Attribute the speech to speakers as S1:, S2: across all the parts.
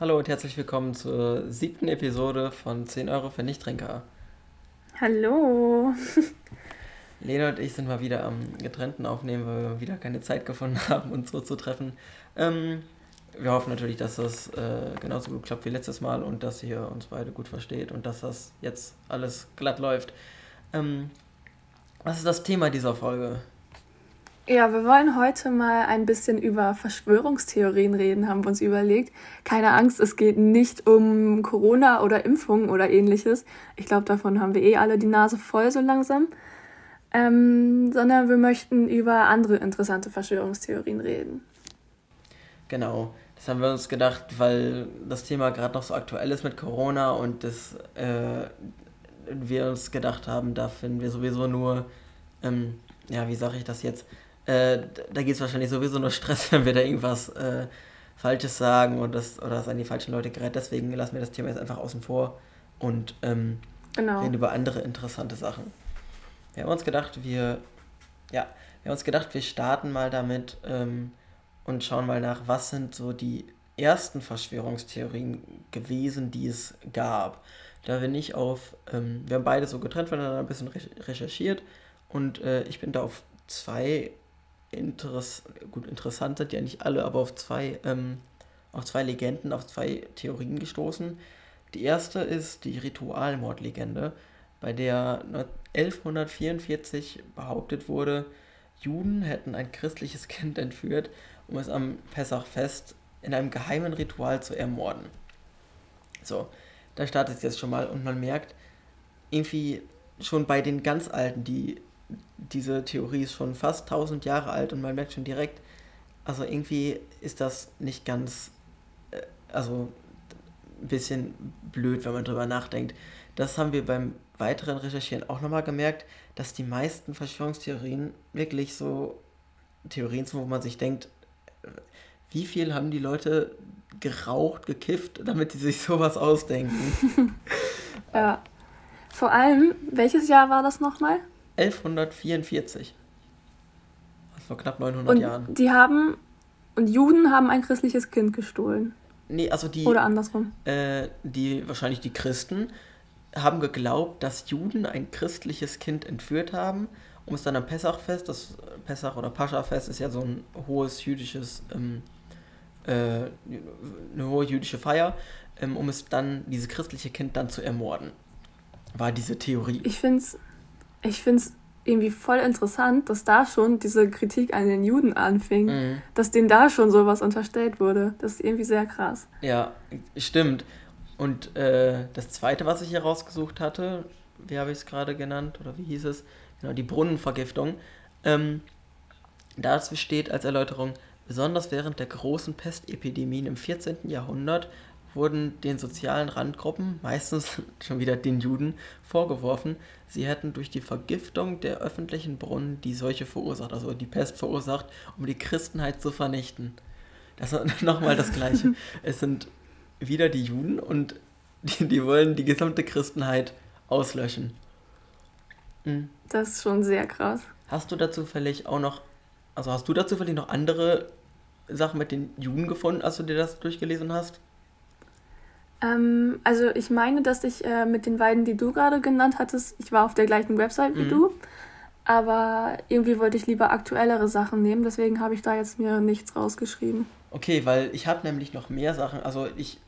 S1: Hallo und herzlich willkommen zur siebten Episode von 10 Euro für Nichttrinker.
S2: Hallo.
S1: Lena und ich sind mal wieder am getrennten Aufnehmen, weil wir wieder keine Zeit gefunden haben, uns so zu treffen. Ähm, wir hoffen natürlich, dass das äh, genauso gut klappt wie letztes Mal und dass ihr uns beide gut versteht und dass das jetzt alles glatt läuft. Ähm, was ist das Thema dieser Folge?
S2: Ja, wir wollen heute mal ein bisschen über Verschwörungstheorien reden, haben wir uns überlegt. Keine Angst, es geht nicht um Corona oder Impfungen oder ähnliches. Ich glaube, davon haben wir eh alle die Nase voll so langsam. Ähm, sondern wir möchten über andere interessante Verschwörungstheorien reden.
S1: Genau, das haben wir uns gedacht, weil das Thema gerade noch so aktuell ist mit Corona und das, äh, wir uns gedacht haben, da finden wir sowieso nur, ähm, ja, wie sage ich das jetzt, äh, da gibt es wahrscheinlich sowieso nur Stress, wenn wir da irgendwas äh, Falsches sagen und das, oder das an die falschen Leute gerät. Deswegen lassen wir das Thema jetzt einfach außen vor und ähm, genau. reden über andere interessante Sachen. Wir haben uns gedacht, wir, ja, wir haben uns gedacht, wir starten mal damit ähm, und schauen mal nach, was sind so die ersten Verschwörungstheorien gewesen, die es gab. Da bin ich auf, ähm, wir haben beide so getrennt voneinander ein bisschen recherchiert und äh, ich bin da auf zwei Interess gut, interessant sind ja nicht alle, aber auf zwei, ähm, auf zwei Legenden, auf zwei Theorien gestoßen. Die erste ist die Ritualmordlegende, bei der 1144 behauptet wurde, Juden hätten ein christliches Kind entführt, um es am Pessachfest in einem geheimen Ritual zu ermorden. So, da startet es jetzt schon mal und man merkt, irgendwie schon bei den ganz Alten, die diese Theorie ist schon fast 1000 Jahre alt und man merkt schon direkt, also irgendwie ist das nicht ganz, äh, also ein bisschen blöd, wenn man drüber nachdenkt. Das haben wir beim weiteren Recherchieren auch nochmal gemerkt, dass die meisten Verschwörungstheorien wirklich so Theorien sind, wo man sich denkt, wie viel haben die Leute geraucht, gekifft, damit sie sich sowas ausdenken?
S2: ja. Vor allem, welches Jahr war das nochmal?
S1: 1144. Das vor knapp 900
S2: und
S1: Jahren.
S2: Die haben, und Juden haben ein christliches Kind gestohlen.
S1: Nee, also die.
S2: Oder andersrum.
S1: Äh, die, wahrscheinlich die Christen, haben geglaubt, dass Juden ein christliches Kind entführt haben, um es dann am Pessachfest, das Pessach- oder Paschafest ist ja so ein hohes jüdisches, ähm, äh, eine hohe jüdische Feier, ähm, um es dann, dieses christliche Kind dann zu ermorden. War diese Theorie.
S2: Ich finde es ich finde es irgendwie voll interessant, dass da schon diese Kritik an den Juden anfing, mhm. dass denen da schon sowas unterstellt wurde. Das ist irgendwie sehr krass.
S1: Ja, stimmt. Und äh, das zweite, was ich hier rausgesucht hatte, wie habe ich es gerade genannt oder wie hieß es? Genau, die Brunnenvergiftung. Ähm, dazu steht als Erläuterung, besonders während der großen Pestepidemien im 14. Jahrhundert wurden den sozialen Randgruppen, meistens schon wieder den Juden, vorgeworfen, sie hätten durch die Vergiftung der öffentlichen Brunnen die Seuche verursacht, also die Pest verursacht, um die Christenheit zu vernichten. Das ist nochmal das Gleiche. es sind wieder die Juden und die, die wollen die gesamte Christenheit auslöschen.
S2: Mhm. Das ist schon sehr krass.
S1: Hast du dazu zufällig auch noch, also hast du dazu zufällig noch andere Sachen mit den Juden gefunden, als du dir das durchgelesen hast?
S2: Ähm, also ich meine, dass ich äh, mit den beiden, die du gerade genannt hattest, ich war auf der gleichen Website wie mhm. du, aber irgendwie wollte ich lieber aktuellere Sachen nehmen, deswegen habe ich da jetzt mir nichts rausgeschrieben.
S1: Okay, weil ich habe nämlich noch mehr Sachen, also ich,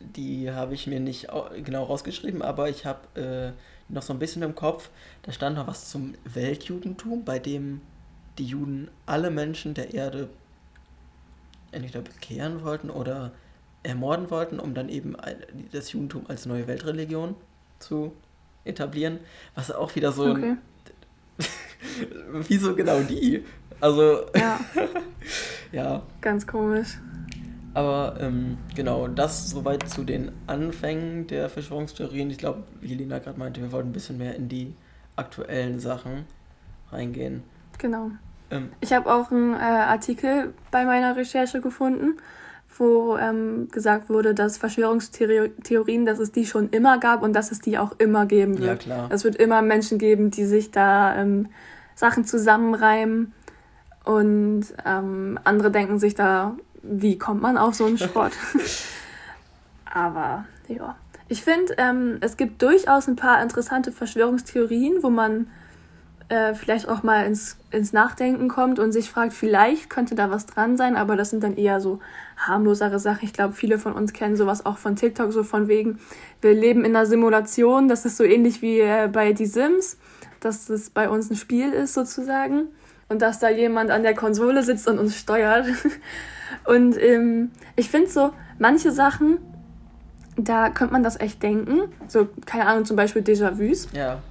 S1: die habe ich mir nicht genau rausgeschrieben, aber ich habe äh, noch so ein bisschen im Kopf, da stand noch was zum Weltjudentum, bei dem die Juden alle Menschen der Erde entweder bekehren wollten oder ermorden wollten, um dann eben das Judentum als neue Weltreligion zu etablieren. Was auch wieder so okay. ein. Wieso genau die? Also.
S2: Ja.
S1: ja.
S2: Ganz komisch.
S1: Aber ähm, genau, das soweit zu den Anfängen der Verschwörungstheorien. Ich glaube, wie Lina gerade meinte, wir wollten ein bisschen mehr in die aktuellen Sachen reingehen.
S2: Genau. Ähm, ich habe auch einen äh, Artikel bei meiner Recherche gefunden wo ähm, gesagt wurde, dass Verschwörungstheorien, dass es die schon immer gab und dass es die auch immer geben wird. Ja, klar. Es wird immer Menschen geben, die sich da ähm, Sachen zusammenreimen und ähm, andere denken sich da, wie kommt man auf so einen Schrott? Aber ja. Ich finde, ähm, es gibt durchaus ein paar interessante Verschwörungstheorien, wo man äh, vielleicht auch mal ins, ins Nachdenken kommt und sich fragt, vielleicht könnte da was dran sein, aber das sind dann eher so harmlosere Sachen. Ich glaube, viele von uns kennen sowas auch von TikTok, so von wegen, wir leben in einer Simulation, das ist so ähnlich wie äh, bei Die Sims, dass es bei uns ein Spiel ist sozusagen und dass da jemand an der Konsole sitzt und uns steuert. und ähm, ich finde so, manche Sachen, da könnte man das echt denken. So, keine Ahnung, zum Beispiel Déjà-vus. Ja.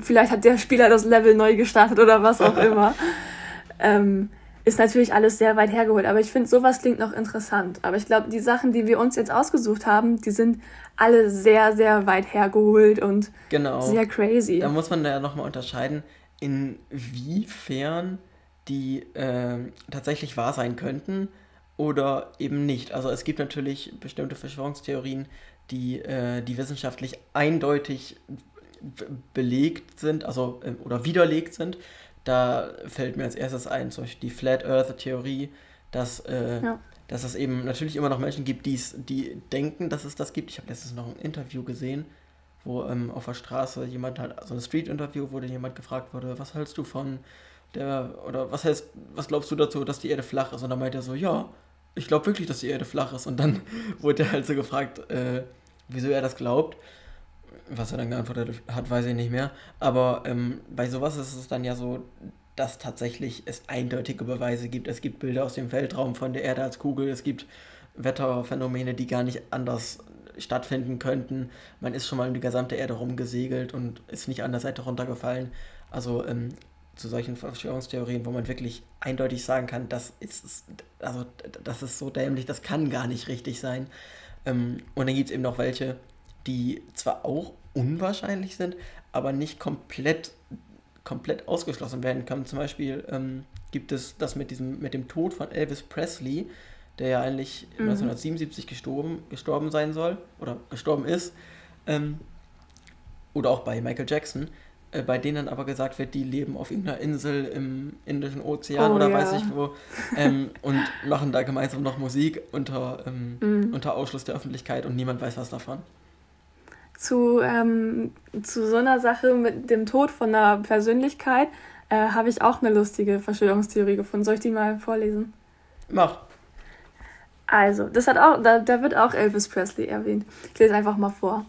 S2: Vielleicht hat der Spieler das Level neu gestartet oder was auch immer. ähm, ist natürlich alles sehr weit hergeholt, aber ich finde, sowas klingt noch interessant. Aber ich glaube, die Sachen, die wir uns jetzt ausgesucht haben, die sind alle sehr, sehr weit hergeholt und genau. sehr
S1: crazy. Da muss man ja nochmal unterscheiden, inwiefern die äh, tatsächlich wahr sein könnten oder eben nicht. Also es gibt natürlich bestimmte Verschwörungstheorien, die, äh, die wissenschaftlich eindeutig belegt sind, also äh, oder widerlegt sind. Da fällt mir als erstes ein, zum Beispiel die Flat Earth Theorie, dass, äh, ja. dass es eben natürlich immer noch Menschen gibt, die denken, dass es das gibt. Ich habe letztens noch ein Interview gesehen, wo ähm, auf der Straße jemand halt, so ein Street-Interview, wo jemand gefragt wurde, was hältst du von der, oder was heißt, was glaubst du dazu, dass die Erde flach ist? Und dann meinte er so, ja, ich glaube wirklich, dass die Erde flach ist. Und dann wurde er halt so gefragt, äh, wieso er das glaubt. Was er dann geantwortet hat, weiß ich nicht mehr. Aber ähm, bei sowas ist es dann ja so, dass tatsächlich es eindeutige Beweise gibt. Es gibt Bilder aus dem Weltraum von der Erde als Kugel. Es gibt Wetterphänomene, die gar nicht anders stattfinden könnten. Man ist schon mal um die gesamte Erde rumgesegelt und ist nicht an der Seite runtergefallen. Also ähm, zu solchen Verschwörungstheorien, wo man wirklich eindeutig sagen kann, das ist, also, das ist so dämlich, das kann gar nicht richtig sein. Ähm, und dann gibt es eben noch welche, die zwar auch unwahrscheinlich sind, aber nicht komplett, komplett ausgeschlossen werden können. Zum Beispiel ähm, gibt es das mit, diesem, mit dem Tod von Elvis Presley, der ja eigentlich mhm. 1977 gestorben, gestorben sein soll oder gestorben ist. Ähm, oder auch bei Michael Jackson äh, bei denen aber gesagt wird, die leben auf irgendeiner Insel im Indischen Ozean oh, oder ja. weiß ich wo ähm, und machen da gemeinsam noch Musik unter, ähm, mm. unter Ausschluss der Öffentlichkeit und niemand weiß was davon.
S2: Zu, ähm, zu so einer Sache mit dem Tod von einer Persönlichkeit äh, habe ich auch eine lustige Verschwörungstheorie gefunden. Soll ich die mal vorlesen? Mach. Also, das hat auch, da, da wird auch Elvis Presley erwähnt. Ich lese einfach mal vor.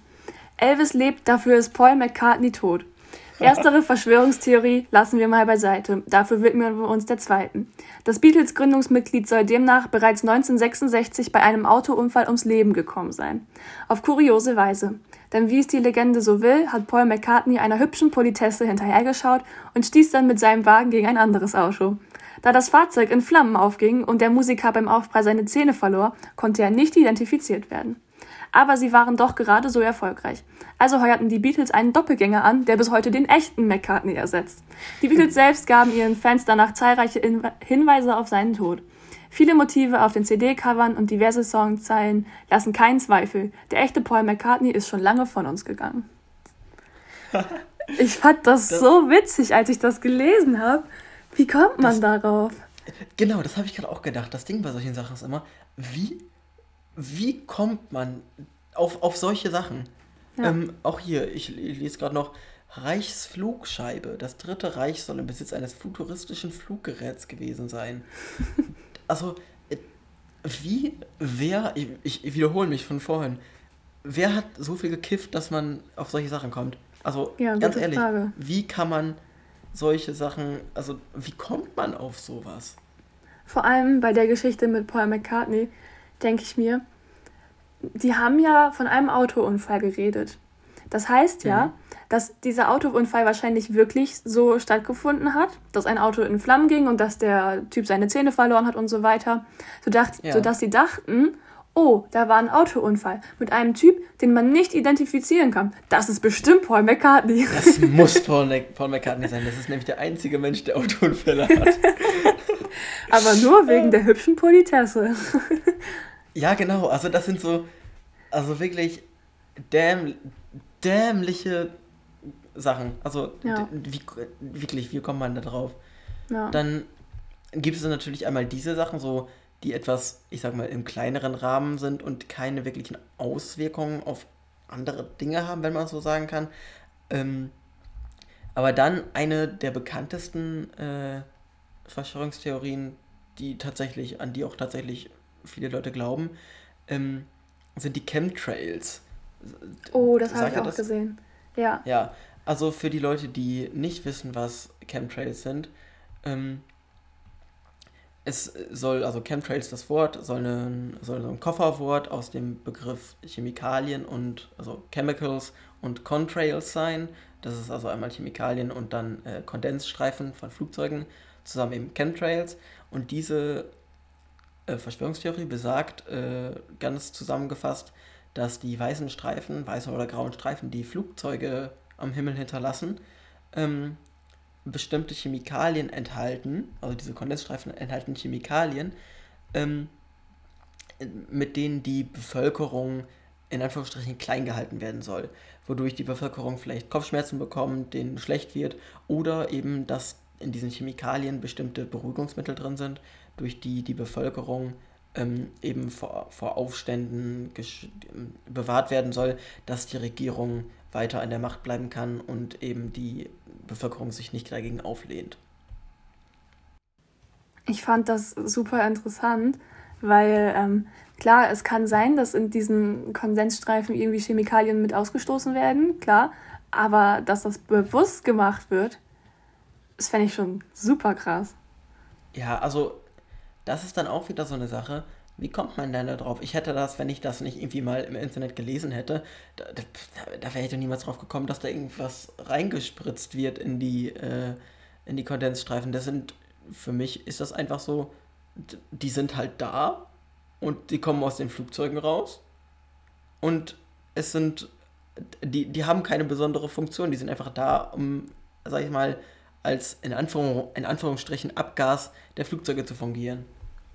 S2: Elvis lebt, dafür ist Paul McCartney tot. Erstere Verschwörungstheorie lassen wir mal beiseite. Dafür widmen wir uns der zweiten. Das Beatles-Gründungsmitglied soll demnach bereits 1966 bei einem Autounfall ums Leben gekommen sein. Auf kuriose Weise. Denn wie es die Legende so will, hat Paul McCartney einer hübschen Politesse hinterhergeschaut und stieß dann mit seinem Wagen gegen ein anderes Auto. Da das Fahrzeug in Flammen aufging und der Musiker beim Aufprall seine Zähne verlor, konnte er nicht identifiziert werden aber sie waren doch gerade so erfolgreich. Also heuerten die Beatles einen Doppelgänger an, der bis heute den echten McCartney ersetzt. Die Beatles selbst gaben ihren Fans danach zahlreiche Hinweise auf seinen Tod. Viele Motive auf den CD-Covern und diverse Songzeilen lassen keinen Zweifel. Der echte Paul McCartney ist schon lange von uns gegangen. Ich fand das, das so witzig, als ich das gelesen habe. Wie kommt man das, darauf?
S1: Genau, das habe ich gerade auch gedacht. Das Ding bei solchen Sachen ist immer, wie wie kommt man auf, auf solche Sachen? Ja. Ähm, auch hier, ich, ich lese gerade noch, Reichsflugscheibe. Das Dritte Reich soll im Besitz eines futuristischen Fluggeräts gewesen sein. also, äh, wie, wer, ich, ich wiederhole mich von vorhin, wer hat so viel gekifft, dass man auf solche Sachen kommt? Also, ja, ganz ehrlich, Frage. wie kann man solche Sachen, also, wie kommt man auf sowas?
S2: Vor allem bei der Geschichte mit Paul McCartney denke ich mir, die haben ja von einem Autounfall geredet. Das heißt ja, mhm. dass dieser Autounfall wahrscheinlich wirklich so stattgefunden hat, dass ein Auto in Flammen ging und dass der Typ seine Zähne verloren hat und so weiter, sodass, ja. sodass sie dachten, oh, da war ein Autounfall mit einem Typ, den man nicht identifizieren kann. Das ist bestimmt Paul McCartney.
S1: Das muss Paul, Paul McCartney sein. Das ist nämlich der einzige Mensch, der Autounfälle hat.
S2: Aber nur wegen der hübschen Politesse.
S1: Ja, genau. Also das sind so, also wirklich däm, dämliche Sachen. Also ja. wie, wirklich, wie kommt man da drauf? Ja. Dann gibt es natürlich einmal diese Sachen, so die etwas, ich sag mal, im kleineren Rahmen sind und keine wirklichen Auswirkungen auf andere Dinge haben, wenn man so sagen kann. Ähm, aber dann eine der bekanntesten äh, Verschwörungstheorien, die tatsächlich, an die auch tatsächlich viele Leute glauben, ähm, sind die Chemtrails.
S2: Oh, das habe ich auch das? gesehen. Ja.
S1: Ja, also für die Leute, die nicht wissen, was Chemtrails sind, ähm, es soll, also Chemtrails, das Wort, soll, eine, soll so ein Kofferwort aus dem Begriff Chemikalien und, also Chemicals und Contrails sein. Das ist also einmal Chemikalien und dann äh, Kondensstreifen von Flugzeugen, zusammen eben Chemtrails. Und diese äh, Verschwörungstheorie besagt, äh, ganz zusammengefasst, dass die weißen Streifen, weißen oder grauen Streifen, die Flugzeuge am Himmel hinterlassen, ähm, bestimmte Chemikalien enthalten, also diese Kondensstreifen enthalten Chemikalien, ähm, mit denen die Bevölkerung in Anführungsstrichen klein gehalten werden soll, wodurch die Bevölkerung vielleicht Kopfschmerzen bekommt, denen schlecht wird oder eben, dass in diesen Chemikalien bestimmte Beruhigungsmittel drin sind, durch die die Bevölkerung ähm, eben vor, vor Aufständen bewahrt werden soll, dass die Regierung weiter an der Macht bleiben kann und eben die Bevölkerung sich nicht dagegen auflehnt.
S2: Ich fand das super interessant, weil ähm, klar, es kann sein, dass in diesen Konsensstreifen irgendwie Chemikalien mit ausgestoßen werden, klar, aber dass das bewusst gemacht wird, das fände ich schon super krass.
S1: Ja, also das ist dann auch wieder so eine Sache. Wie kommt man denn da drauf? Ich hätte das, wenn ich das nicht irgendwie mal im Internet gelesen hätte, da, da, da wäre ich doch niemals drauf gekommen, dass da irgendwas reingespritzt wird in die, äh, in die Kondensstreifen. Das sind, für mich ist das einfach so, die sind halt da und die kommen aus den Flugzeugen raus und es sind, die, die haben keine besondere Funktion, die sind einfach da, um, sag ich mal, als in, Anführung, in Anführungsstrichen Abgas der Flugzeuge zu fungieren.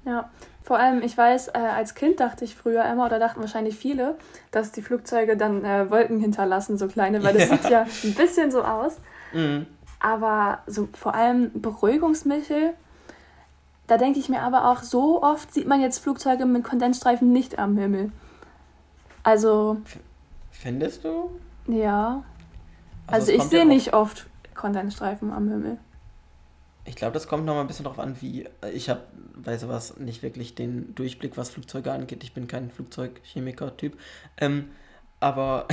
S2: Ja, vor allem, ich weiß, äh, als Kind dachte ich früher immer, oder dachten wahrscheinlich viele, dass die Flugzeuge dann äh, Wolken hinterlassen, so kleine, weil das ja. sieht ja ein bisschen so aus. Mhm. Aber so vor allem Beruhigungsmittel, da denke ich mir aber auch, so oft sieht man jetzt Flugzeuge mit Kondensstreifen nicht am Himmel. Also.
S1: Findest du?
S2: Ja. Also, also ich sehe ja nicht oft Kondensstreifen am Himmel.
S1: Ich glaube, das kommt noch mal ein bisschen darauf an, wie. Ich habe bei sowas nicht wirklich den Durchblick, was Flugzeuge angeht. Ich bin kein Flugzeugchemiker-Typ. Ähm, aber,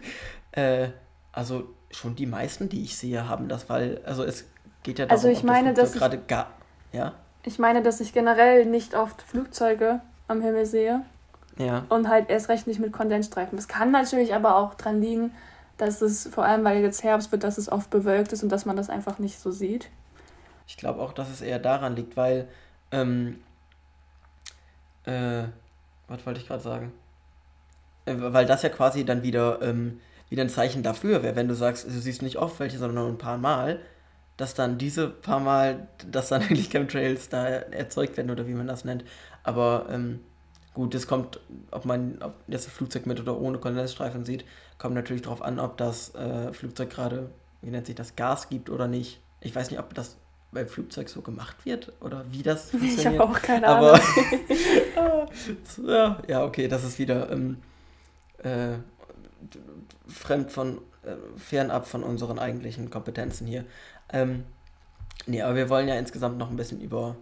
S1: äh, also schon die meisten, die ich sehe, haben das, weil. Also es geht ja darum, also ich meine,
S2: das gerade gar. Ja? Ich meine, dass ich generell nicht oft Flugzeuge am Himmel sehe. Ja. Und halt erst recht nicht mit Kondensstreifen. Es kann natürlich aber auch dran liegen, dass es, vor allem weil jetzt Herbst wird, dass es oft bewölkt ist und dass man das einfach nicht so sieht.
S1: Ich glaube auch, dass es eher daran liegt, weil, ähm, äh, was wollte ich gerade sagen? Äh, weil das ja quasi dann wieder, ähm, wieder ein Zeichen dafür wäre, wenn du sagst, du siehst nicht oft welche, sondern nur ein paar Mal, dass dann diese paar Mal, dass dann eigentlich Chemtrails da erzeugt werden oder wie man das nennt. Aber ähm, gut, es kommt, ob man ob das Flugzeug mit oder ohne Kondensstreifen sieht, kommt natürlich darauf an, ob das äh, Flugzeug gerade, wie nennt sich das, Gas gibt oder nicht. Ich weiß nicht, ob das beim Flugzeug so gemacht wird oder wie das funktioniert. Ich habe auch keine Ahnung. Aber, ja, ja, okay, das ist wieder ähm, äh, fremd von, äh, fernab von unseren eigentlichen Kompetenzen hier. Ähm, nee, aber wir wollen ja insgesamt noch ein bisschen über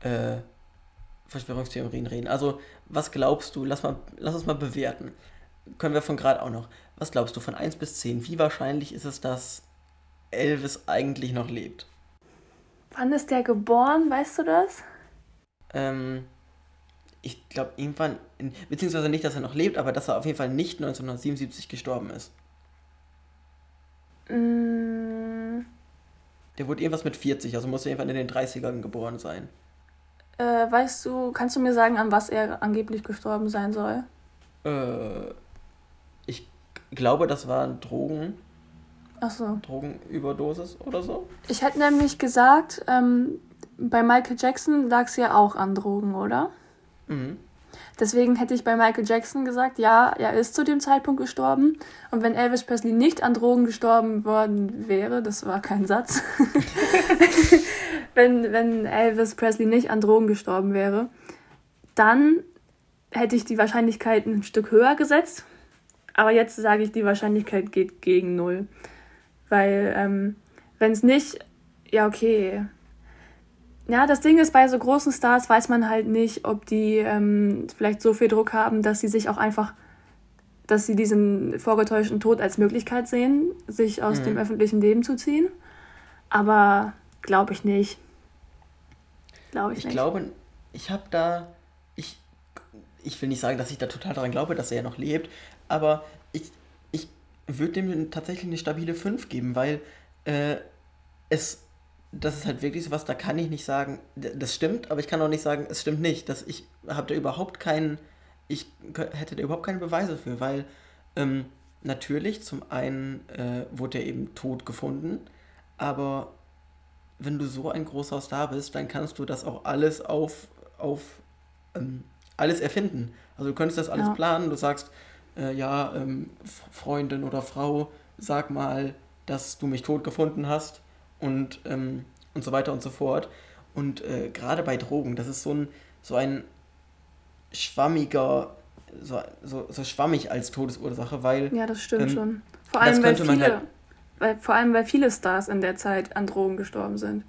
S1: äh, Verschwörungstheorien reden. Also, was glaubst du? Lass, mal, lass uns mal bewerten. Können wir von gerade auch noch. Was glaubst du von 1 bis 10? Wie wahrscheinlich ist es, dass Elvis eigentlich noch lebt?
S2: Wann ist der geboren, weißt du das?
S1: Ähm, ich glaube irgendwann, in, beziehungsweise nicht, dass er noch lebt, aber dass er auf jeden Fall nicht 1977 gestorben ist. Mm. Der wurde irgendwas mit 40, also muss er irgendwann in den 30ern geboren sein.
S2: Äh, weißt du, kannst du mir sagen, an was er angeblich gestorben sein soll?
S1: Äh, ich glaube, das waren Drogen. Ach so. Drogenüberdosis oder so?
S2: Ich hätte nämlich gesagt, ähm, bei Michael Jackson lag es ja auch an Drogen, oder? Mhm. Deswegen hätte ich bei Michael Jackson gesagt, ja, er ist zu dem Zeitpunkt gestorben. Und wenn Elvis Presley nicht an Drogen gestorben worden wäre, das war kein Satz, wenn, wenn Elvis Presley nicht an Drogen gestorben wäre, dann hätte ich die Wahrscheinlichkeit ein Stück höher gesetzt. Aber jetzt sage ich, die Wahrscheinlichkeit geht gegen null. Weil, ähm, wenn es nicht, ja, okay. Ja, das Ding ist, bei so großen Stars weiß man halt nicht, ob die ähm, vielleicht so viel Druck haben, dass sie sich auch einfach, dass sie diesen vorgetäuschten Tod als Möglichkeit sehen, sich aus mhm. dem öffentlichen Leben zu ziehen. Aber glaube ich nicht.
S1: Glaube ich, ich nicht. Ich glaube, ich habe da, ich, ich will nicht sagen, dass ich da total daran glaube, dass er ja noch lebt, aber würde dem tatsächlich eine stabile 5 geben, weil äh, es, das ist halt wirklich so was, da kann ich nicht sagen, das stimmt, aber ich kann auch nicht sagen, es stimmt nicht. Dass ich habe da überhaupt keinen, ich hätte da überhaupt keine Beweise für, weil ähm, natürlich zum einen äh, wurde er eben tot gefunden, aber wenn du so ein großer Star bist, dann kannst du das auch alles auf, auf ähm, alles erfinden. Also du könntest das alles ja. planen, du sagst, äh, ja, ähm, Freundin oder Frau, sag mal, dass du mich tot gefunden hast und, ähm, und so weiter und so fort. Und äh, gerade bei Drogen, das ist so ein, so ein schwammiger, so, so, so schwammig als Todesursache, weil. Ja, das stimmt ähm, schon.
S2: Vor allem, weil viele, halt, weil, vor allem, weil viele Stars in der Zeit an Drogen gestorben sind.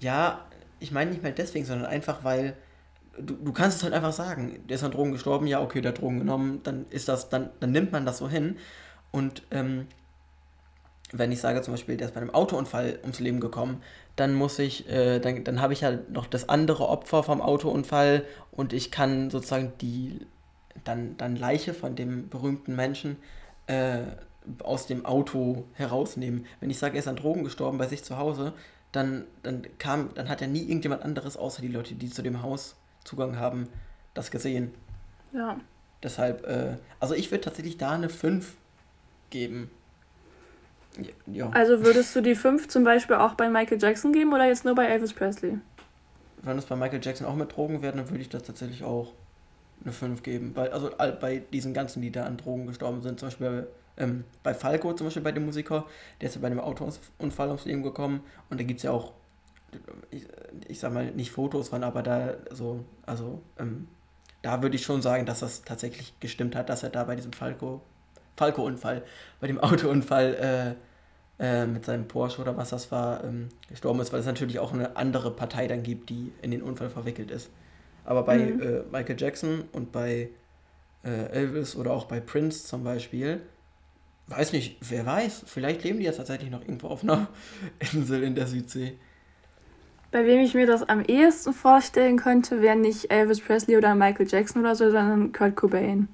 S1: Ja, ich meine nicht mal deswegen, sondern einfach, weil du, du kannst es halt einfach sagen, der ist an Drogen gestorben, ja, okay, der hat Drogen genommen, dann ist das, dann, dann nimmt man das so hin. Und ähm, wenn ich sage zum Beispiel, der ist bei einem Autounfall ums Leben gekommen, dann muss ich, äh, dann, dann habe ich ja noch das andere Opfer vom Autounfall und ich kann sozusagen die dann, dann Leiche von dem berühmten Menschen äh, aus dem Auto herausnehmen. Wenn ich sage, er ist an Drogen gestorben bei sich zu Hause, dann, dann kam, dann hat ja nie irgendjemand anderes außer die Leute, die zu dem Haus Zugang haben, das gesehen. Ja. Deshalb, äh, also ich würde tatsächlich da eine 5 geben.
S2: Ja. Also würdest du die 5 zum Beispiel auch bei Michael Jackson geben oder jetzt nur bei Elvis Presley?
S1: Wenn es bei Michael Jackson auch mit Drogen wäre, dann würde ich das tatsächlich auch eine 5 geben. Weil, also bei diesen ganzen, die da an Drogen gestorben sind, zum Beispiel ähm, bei Falco, zum Beispiel bei dem Musiker, der ist ja bei einem Autounfall ums Leben gekommen und da gibt es ja auch ich, ich sag mal, nicht Fotos von, aber da so, also ähm, da würde ich schon sagen, dass das tatsächlich gestimmt hat, dass er da bei diesem Falco, Falco-Unfall, bei dem Autounfall äh, äh, mit seinem Porsche oder was das war, ähm, gestorben ist, weil es natürlich auch eine andere Partei dann gibt, die in den Unfall verwickelt ist. Aber bei mhm. äh, Michael Jackson und bei äh, Elvis oder auch bei Prince zum Beispiel, weiß nicht, wer weiß, vielleicht leben die ja tatsächlich noch irgendwo auf einer Insel in der Südsee.
S2: Bei wem ich mir das am ehesten vorstellen könnte, wäre nicht Elvis Presley oder Michael Jackson oder so, sondern Kurt Cobain.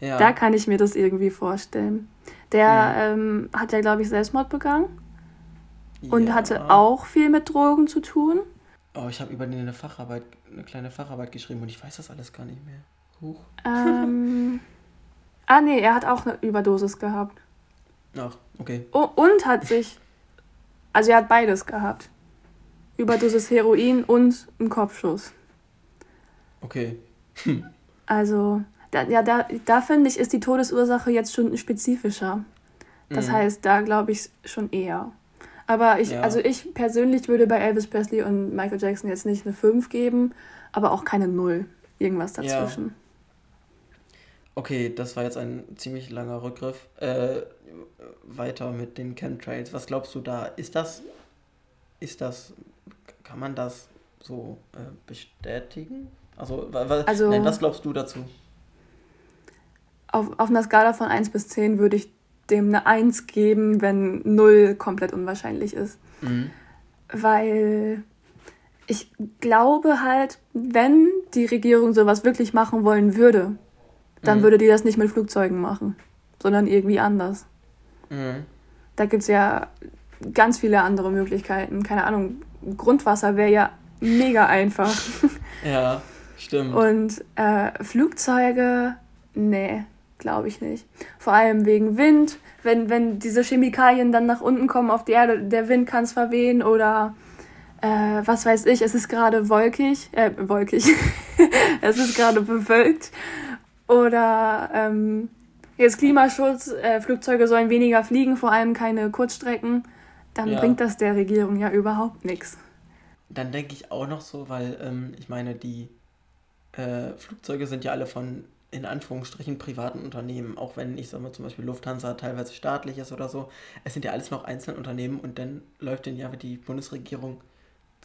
S2: Ja. Da kann ich mir das irgendwie vorstellen. Der ja. ähm, hat ja, glaube ich, Selbstmord begangen. Und ja. hatte auch viel mit Drogen zu tun.
S1: Oh, ich habe über den eine Facharbeit, eine kleine Facharbeit geschrieben und ich weiß das alles gar nicht mehr. Huch.
S2: Ähm, ah, nee, er hat auch eine Überdosis gehabt.
S1: Ach, okay.
S2: Oh, und hat sich. Also er hat beides gehabt. Überdosis Heroin und ein Kopfschuss.
S1: Okay.
S2: Hm. Also, da, ja, da, da finde ich, ist die Todesursache jetzt schon spezifischer. Das mhm. heißt, da glaube ich schon eher. Aber ich, ja. also ich persönlich würde bei Elvis Presley und Michael Jackson jetzt nicht eine 5 geben, aber auch keine 0. Irgendwas dazwischen. Ja.
S1: Okay, das war jetzt ein ziemlich langer Rückgriff. Äh, weiter mit den Chemtrails. Was glaubst du da? Ist das, ist das kann man das so äh, bestätigen? Also, also nein, was glaubst du dazu?
S2: Auf, auf einer Skala von 1 bis 10 würde ich dem eine 1 geben, wenn 0 komplett unwahrscheinlich ist. Mhm. Weil ich glaube halt, wenn die Regierung sowas wirklich machen wollen würde, dann mhm. würde die das nicht mit Flugzeugen machen, sondern irgendwie anders. Mhm. Da gibt es ja ganz viele andere Möglichkeiten. Keine Ahnung, Grundwasser wäre ja mega einfach.
S1: Ja, stimmt.
S2: Und äh, Flugzeuge, nee, glaube ich nicht. Vor allem wegen Wind. Wenn, wenn diese Chemikalien dann nach unten kommen auf die Erde, der Wind kann es verwehen oder äh, was weiß ich, es ist gerade wolkig, äh, wolkig, es ist gerade bewölkt oder ähm, jetzt Klimaschutz, äh, Flugzeuge sollen weniger fliegen, vor allem keine Kurzstrecken dann ja. bringt das der Regierung ja überhaupt nichts.
S1: Dann denke ich auch noch so, weil ähm, ich meine, die, äh, Flugzeuge sind ja alle von in Anführungsstrichen privaten Unternehmen, auch wenn ich sage mal zum Beispiel Lufthansa teilweise staatlich ist oder so. Es sind ja alles noch einzelne Unternehmen und dann läuft dann ja die Bundesregierung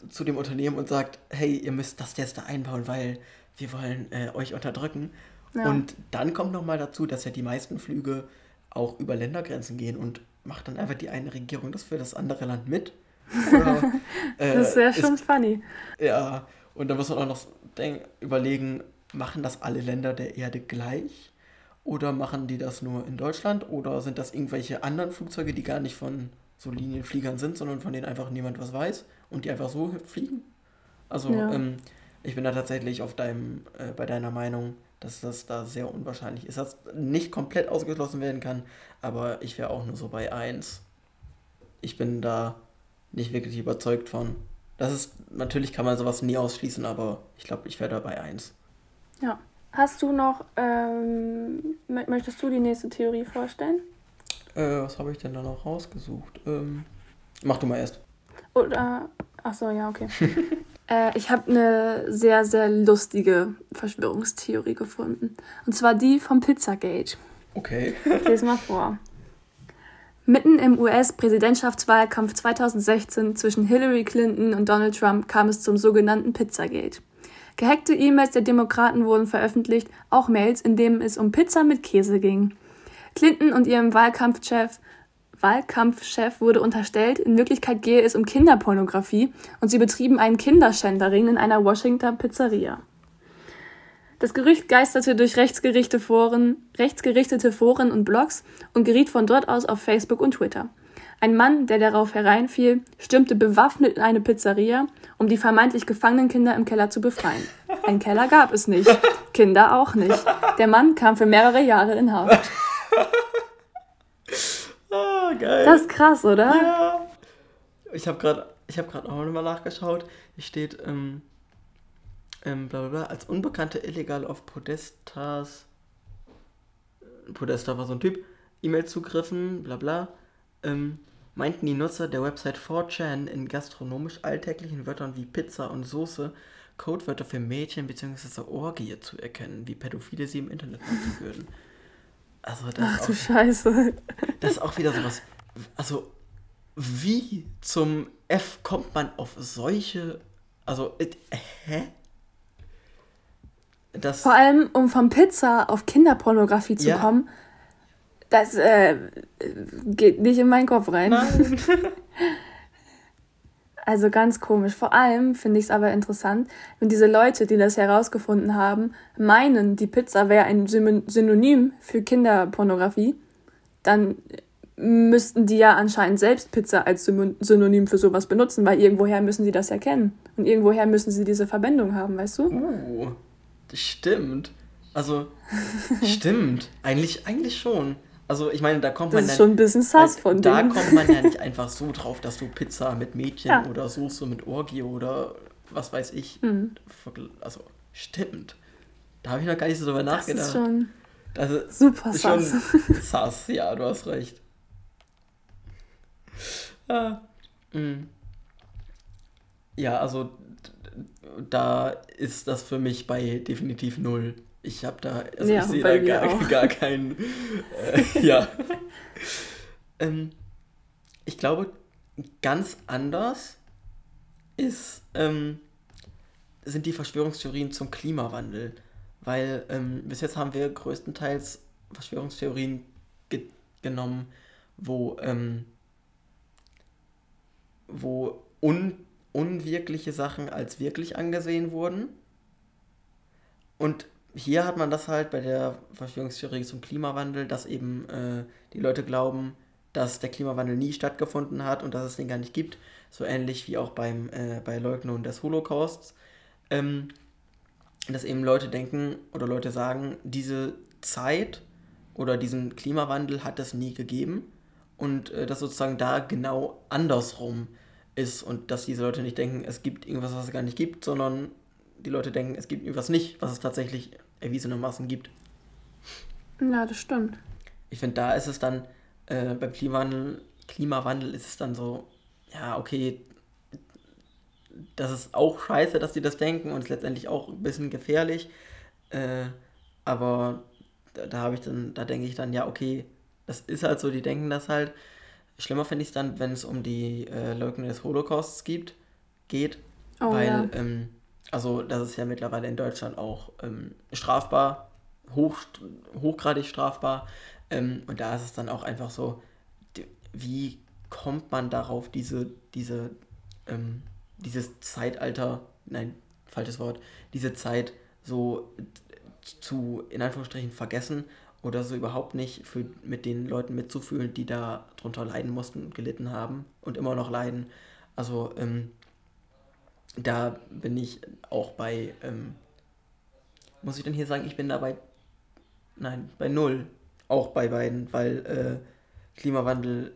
S1: zu dem Unternehmen und sagt, hey, ihr müsst das jetzt da einbauen, weil wir wollen äh, euch unterdrücken. Ja. Und dann kommt nochmal dazu, dass ja die meisten Flüge auch über Ländergrenzen gehen und macht dann einfach die eine Regierung das für das andere Land mit. Oder, äh, das wäre schon ist, funny. Ja, und da muss man auch noch denk, überlegen, machen das alle Länder der Erde gleich? Oder machen die das nur in Deutschland? Oder sind das irgendwelche anderen Flugzeuge, die gar nicht von so Linienfliegern sind, sondern von denen einfach niemand was weiß und die einfach so fliegen? Also, ja. ähm, ich bin da tatsächlich auf deinem, äh, bei deiner Meinung, dass das da sehr unwahrscheinlich ist, dass nicht komplett ausgeschlossen werden kann, aber ich wäre auch nur so bei 1. Ich bin da nicht wirklich überzeugt von. Das ist, natürlich kann man sowas nie ausschließen, aber ich glaube, ich wäre da bei 1.
S2: Ja. Hast du noch, ähm, möchtest du die nächste Theorie vorstellen?
S1: Äh, was habe ich denn da noch rausgesucht? Ähm, mach du mal erst.
S2: Oder, ach so, ja, okay. äh, ich habe eine sehr, sehr lustige Verschwörungstheorie gefunden. Und zwar die vom Pizzagate. Okay. Ich lese mal vor. Mitten im US-Präsidentschaftswahlkampf 2016 zwischen Hillary Clinton und Donald Trump kam es zum sogenannten Pizzagate. Gehackte E-Mails der Demokraten wurden veröffentlicht, auch Mails, in denen es um Pizza mit Käse ging. Clinton und ihrem Wahlkampfchef Wahlkampfchef wurde unterstellt, in Wirklichkeit gehe es um Kinderpornografie und sie betrieben einen Kinderschändering in einer Washington Pizzeria. Das Gerücht geisterte durch rechtsgerichtete Foren, rechtsgerichtete Foren und Blogs und geriet von dort aus auf Facebook und Twitter. Ein Mann, der darauf hereinfiel, stürmte bewaffnet in eine Pizzeria, um die vermeintlich gefangenen Kinder im Keller zu befreien. Ein Keller gab es nicht, Kinder auch nicht. Der Mann kam für mehrere Jahre in Haft.
S1: Geil. Das ist krass, oder? Ja. Ich habe gerade hab auch nochmal nachgeschaut. Hier steht, ähm, ähm, bla bla bla, als Unbekannte illegal auf Podestas, Podesta war so ein Typ, E-Mail-Zugriffen, bla bla, ähm, meinten die Nutzer der Website 4chan in gastronomisch alltäglichen Wörtern wie Pizza und Soße Codewörter für Mädchen bzw. Orgie zu erkennen, wie Pädophile sie im Internet nutzen würden. Also das Ach du auch, Scheiße. Das ist auch wieder sowas. Also, wie zum F kommt man auf solche. Also, äh, hä?
S2: Das, Vor allem, um von Pizza auf Kinderpornografie zu ja. kommen, das äh, geht nicht in meinen Kopf rein. Nein. also ganz komisch. Vor allem finde ich es aber interessant, wenn diese Leute, die das herausgefunden haben, meinen, die Pizza wäre ein Synonym für Kinderpornografie, dann müssten die ja anscheinend selbst Pizza als Synonym für sowas benutzen, weil irgendwoher müssen sie das erkennen. Und irgendwoher müssen sie diese Verbindung haben, weißt du?
S1: Uh. Stimmt. Also, stimmt. Eigentlich, eigentlich schon. Also, ich meine, da kommt man. Das ist schon ein bisschen sass von Da denen. kommt man ja nicht einfach so drauf, dass du Pizza mit Mädchen ja. oder Soße mit Orgie oder was weiß ich. Mhm. Also, stimmt. Da habe ich noch gar nicht so drüber nachgedacht. Das ist schon. Das ist super sass. sass, ja, du hast recht. Ah. Mhm. Ja, also da ist das für mich bei definitiv null. Ich habe da, also ja, ich sehe da gar, gar keinen, äh, ja. ähm, ich glaube, ganz anders ist, ähm, sind die Verschwörungstheorien zum Klimawandel. Weil ähm, bis jetzt haben wir größtenteils Verschwörungstheorien ge genommen, wo, ähm, wo un unwirkliche Sachen als wirklich angesehen wurden. Und hier hat man das halt bei der Verschwörungstheorie zum Klimawandel, dass eben äh, die Leute glauben, dass der Klimawandel nie stattgefunden hat und dass es den gar nicht gibt. So ähnlich wie auch beim, äh, bei Leugnung des Holocausts. Ähm, dass eben Leute denken oder Leute sagen, diese Zeit oder diesen Klimawandel hat es nie gegeben und äh, dass sozusagen da genau andersrum ist und dass diese Leute nicht denken, es gibt irgendwas, was es gar nicht gibt, sondern die Leute denken, es gibt irgendwas nicht, was es tatsächlich erwiesenermaßen gibt.
S2: Ja, das stimmt.
S1: Ich finde, da ist es dann, äh, beim Klimawandel, Klimawandel ist es dann so, ja, okay, das ist auch scheiße, dass die das denken und ist letztendlich auch ein bisschen gefährlich. Äh, aber da, da habe ich dann, da denke ich dann, ja, okay, das ist halt so, die denken das halt. Schlimmer finde ich es dann, wenn es um die äh, Leugnung des Holocausts gibt, geht. Oh, weil, ja. ähm, also das ist ja mittlerweile in Deutschland auch ähm, strafbar, hoch, hochgradig strafbar. Ähm, und da ist es dann auch einfach so, wie kommt man darauf, diese, diese, ähm, dieses Zeitalter, nein, falsches Wort, diese Zeit so zu, in Anführungsstrichen, vergessen oder so überhaupt nicht für, mit den Leuten mitzufühlen, die da drunter leiden mussten und gelitten haben und immer noch leiden. Also ähm, da bin ich auch bei, ähm, muss ich denn hier sagen, ich bin da bei, nein, bei null, auch bei beiden, weil äh, Klimawandel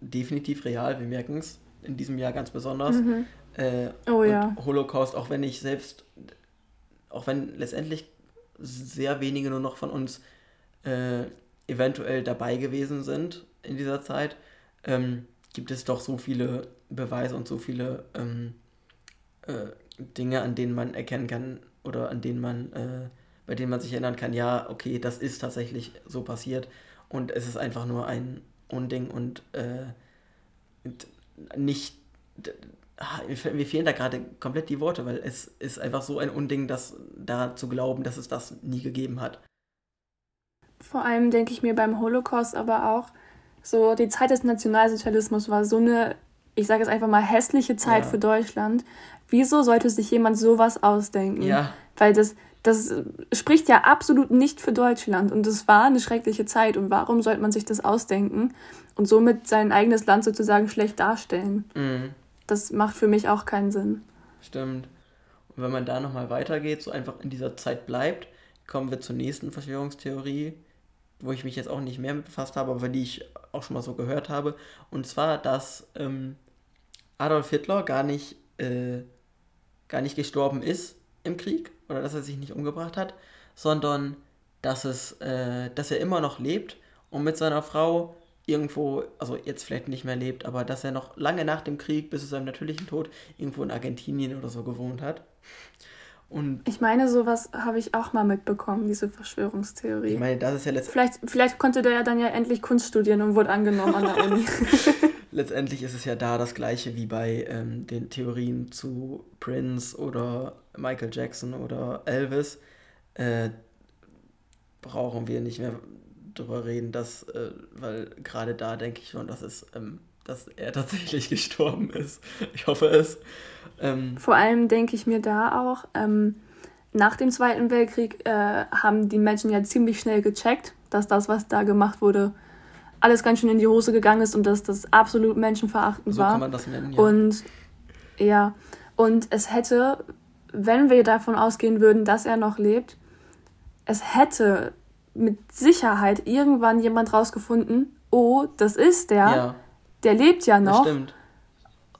S1: definitiv real, wir merken es in diesem Jahr ganz besonders. Mhm. Äh, oh ja. Holocaust, auch wenn ich selbst, auch wenn letztendlich sehr wenige nur noch von uns äh, eventuell dabei gewesen sind in dieser Zeit, ähm, gibt es doch so viele Beweise und so viele ähm, äh, Dinge, an denen man erkennen kann oder an denen man, äh, bei denen man sich erinnern kann, ja, okay, das ist tatsächlich so passiert und es ist einfach nur ein Unding und äh, nicht mir fehlen da gerade komplett die Worte, weil es ist einfach so ein Unding, dass da zu glauben, dass es das nie gegeben hat.
S2: Vor allem denke ich mir beim Holocaust aber auch, so die Zeit des Nationalsozialismus war so eine, ich sage jetzt einfach mal, hässliche Zeit ja. für Deutschland. Wieso sollte sich jemand sowas ausdenken? Ja. Weil das, das spricht ja absolut nicht für Deutschland und es war eine schreckliche Zeit und warum sollte man sich das ausdenken und somit sein eigenes Land sozusagen schlecht darstellen? Mhm. Das macht für mich auch keinen Sinn.
S1: Stimmt. Und wenn man da nochmal weitergeht, so einfach in dieser Zeit bleibt, kommen wir zur nächsten Verschwörungstheorie, wo ich mich jetzt auch nicht mehr mit befasst habe, aber die ich auch schon mal so gehört habe. Und zwar, dass ähm, Adolf Hitler gar nicht, äh, gar nicht gestorben ist im Krieg, oder dass er sich nicht umgebracht hat, sondern dass, es, äh, dass er immer noch lebt und mit seiner Frau irgendwo, also jetzt vielleicht nicht mehr lebt, aber dass er noch lange nach dem Krieg, bis zu seinem natürlichen Tod, irgendwo in Argentinien oder so gewohnt hat.
S2: Und ich meine, sowas habe ich auch mal mitbekommen, diese Verschwörungstheorie. Ich meine, das ist ja letztendlich. Vielleicht, vielleicht konnte der ja dann ja endlich Kunst studieren und wurde angenommen an der Uni.
S1: letztendlich ist es ja da das gleiche wie bei ähm, den Theorien zu Prince oder Michael Jackson oder Elvis. Äh, brauchen wir nicht mehr drüber reden, dass, äh, weil gerade da denke ich schon, dass es, ähm, dass er tatsächlich gestorben ist. Ich hoffe es.
S2: Ähm, Vor allem denke ich mir da auch, ähm, nach dem Zweiten Weltkrieg äh, haben die Menschen ja ziemlich schnell gecheckt, dass das, was da gemacht wurde, alles ganz schön in die Hose gegangen ist und dass das absolut menschenverachtend so war. So kann man das nennen, ja. Und ja, und es hätte, wenn wir davon ausgehen würden, dass er noch lebt, es hätte mit Sicherheit irgendwann jemand rausgefunden, oh, das ist der, ja. der lebt ja noch. Das stimmt.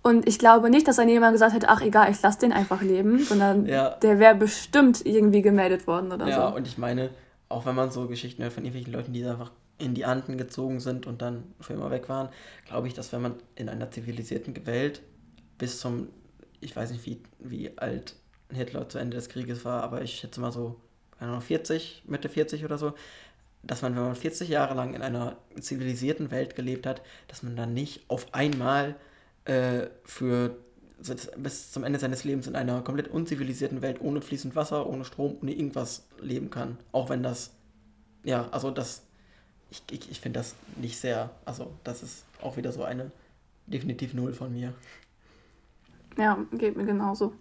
S2: Und ich glaube nicht, dass dann jemand gesagt hätte, ach egal, ich lasse den einfach leben, sondern ja. der wäre bestimmt irgendwie gemeldet worden oder
S1: ja, so. Ja, und ich meine, auch wenn man so Geschichten hört von irgendwelchen Leuten, die einfach in die Anden gezogen sind und dann für immer weg waren, glaube ich, dass wenn man in einer zivilisierten Welt bis zum, ich weiß nicht, wie, wie alt Hitler zu Ende des Krieges war, aber ich schätze mal so, 40, Mitte 40 oder so, dass man, wenn man 40 Jahre lang in einer zivilisierten Welt gelebt hat, dass man dann nicht auf einmal äh, für bis zum Ende seines Lebens in einer komplett unzivilisierten Welt ohne fließend Wasser, ohne Strom, ohne irgendwas leben kann. Auch wenn das, ja, also das, ich, ich, ich finde das nicht sehr, also das ist auch wieder so eine definitiv Null von mir.
S2: Ja, geht mir genauso.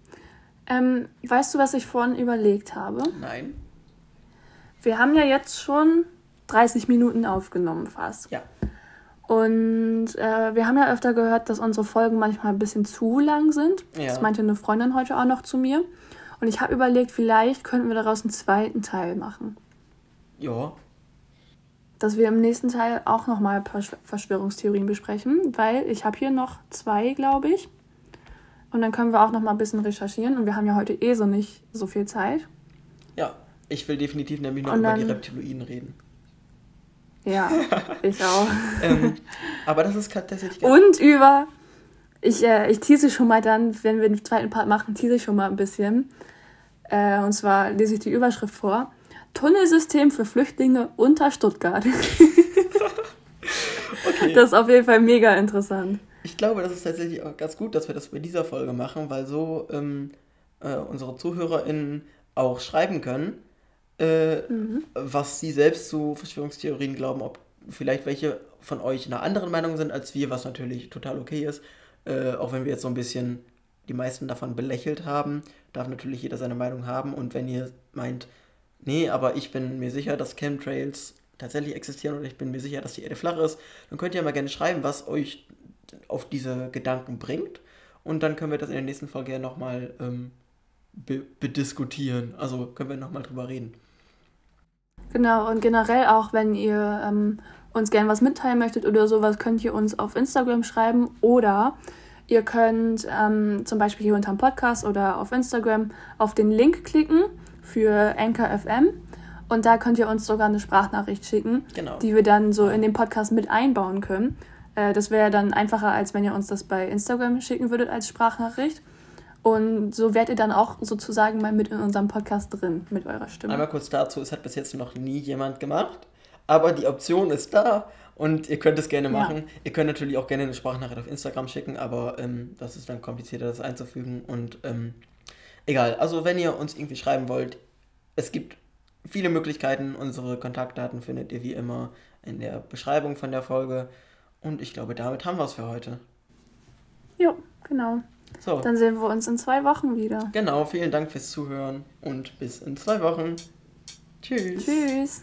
S2: Ähm, weißt du, was ich vorhin überlegt habe? Nein. Wir haben ja jetzt schon 30 Minuten aufgenommen fast. Ja. Und äh, wir haben ja öfter gehört, dass unsere Folgen manchmal ein bisschen zu lang sind. Ja. Das meinte eine Freundin heute auch noch zu mir. Und ich habe überlegt, vielleicht könnten wir daraus einen zweiten Teil machen. Ja. Dass wir im nächsten Teil auch nochmal ein paar Verschwörungstheorien besprechen, weil ich habe hier noch zwei, glaube ich. Und dann können wir auch nochmal ein bisschen recherchieren. Und wir haben ja heute eh so nicht so viel Zeit.
S1: Ja, ich will definitiv nämlich noch dann, über die Reptiloiden reden.
S2: Ja, ich auch.
S1: ähm, aber das ist tatsächlich.
S2: Und über Ich, äh, ich tease schon mal dann, wenn wir den zweiten Part machen, tease ich schon mal ein bisschen. Äh, und zwar lese ich die Überschrift vor. Tunnelsystem für Flüchtlinge unter Stuttgart. okay. Das ist auf jeden Fall mega interessant.
S1: Ich glaube, das ist tatsächlich auch ganz gut, dass wir das bei dieser Folge machen, weil so ähm, äh, unsere ZuhörerInnen auch schreiben können, äh, mhm. was sie selbst zu Verschwörungstheorien glauben, ob vielleicht welche von euch einer anderen Meinung sind als wir, was natürlich total okay ist. Äh, auch wenn wir jetzt so ein bisschen die meisten davon belächelt haben, darf natürlich jeder seine Meinung haben. Und wenn ihr meint, nee, aber ich bin mir sicher, dass Chemtrails tatsächlich existieren und ich bin mir sicher, dass die Erde flach ist, dann könnt ihr mal gerne schreiben, was euch auf diese Gedanken bringt. Und dann können wir das in der nächsten Folge ja nochmal ähm, be bediskutieren. Also können wir nochmal drüber reden.
S2: Genau, und generell auch, wenn ihr ähm, uns gerne was mitteilen möchtet oder sowas, könnt ihr uns auf Instagram schreiben oder ihr könnt ähm, zum Beispiel hier unter dem Podcast oder auf Instagram auf den Link klicken für Anchor FM und da könnt ihr uns sogar eine Sprachnachricht schicken, genau. die wir dann so in den Podcast mit einbauen können. Äh, das wäre dann einfacher, als wenn ihr uns das bei Instagram schicken würdet als Sprachnachricht. Und so werdet ihr dann auch sozusagen mal mit in unserem Podcast drin, mit eurer Stimme.
S1: Einmal kurz dazu, es hat bis jetzt noch nie jemand gemacht, aber die Option ist da und ihr könnt es gerne machen. Ja. Ihr könnt natürlich auch gerne eine Sprachnachricht auf Instagram schicken, aber ähm, das ist dann komplizierter, das einzufügen. Und ähm, egal, also wenn ihr uns irgendwie schreiben wollt, es gibt viele Möglichkeiten. Unsere Kontaktdaten findet ihr wie immer in der Beschreibung von der Folge. Und ich glaube, damit haben wir es für heute.
S2: Ja, genau. So. Dann sehen wir uns in zwei Wochen wieder.
S1: Genau, vielen Dank fürs Zuhören und bis in zwei Wochen. Tschüss.
S2: Tschüss.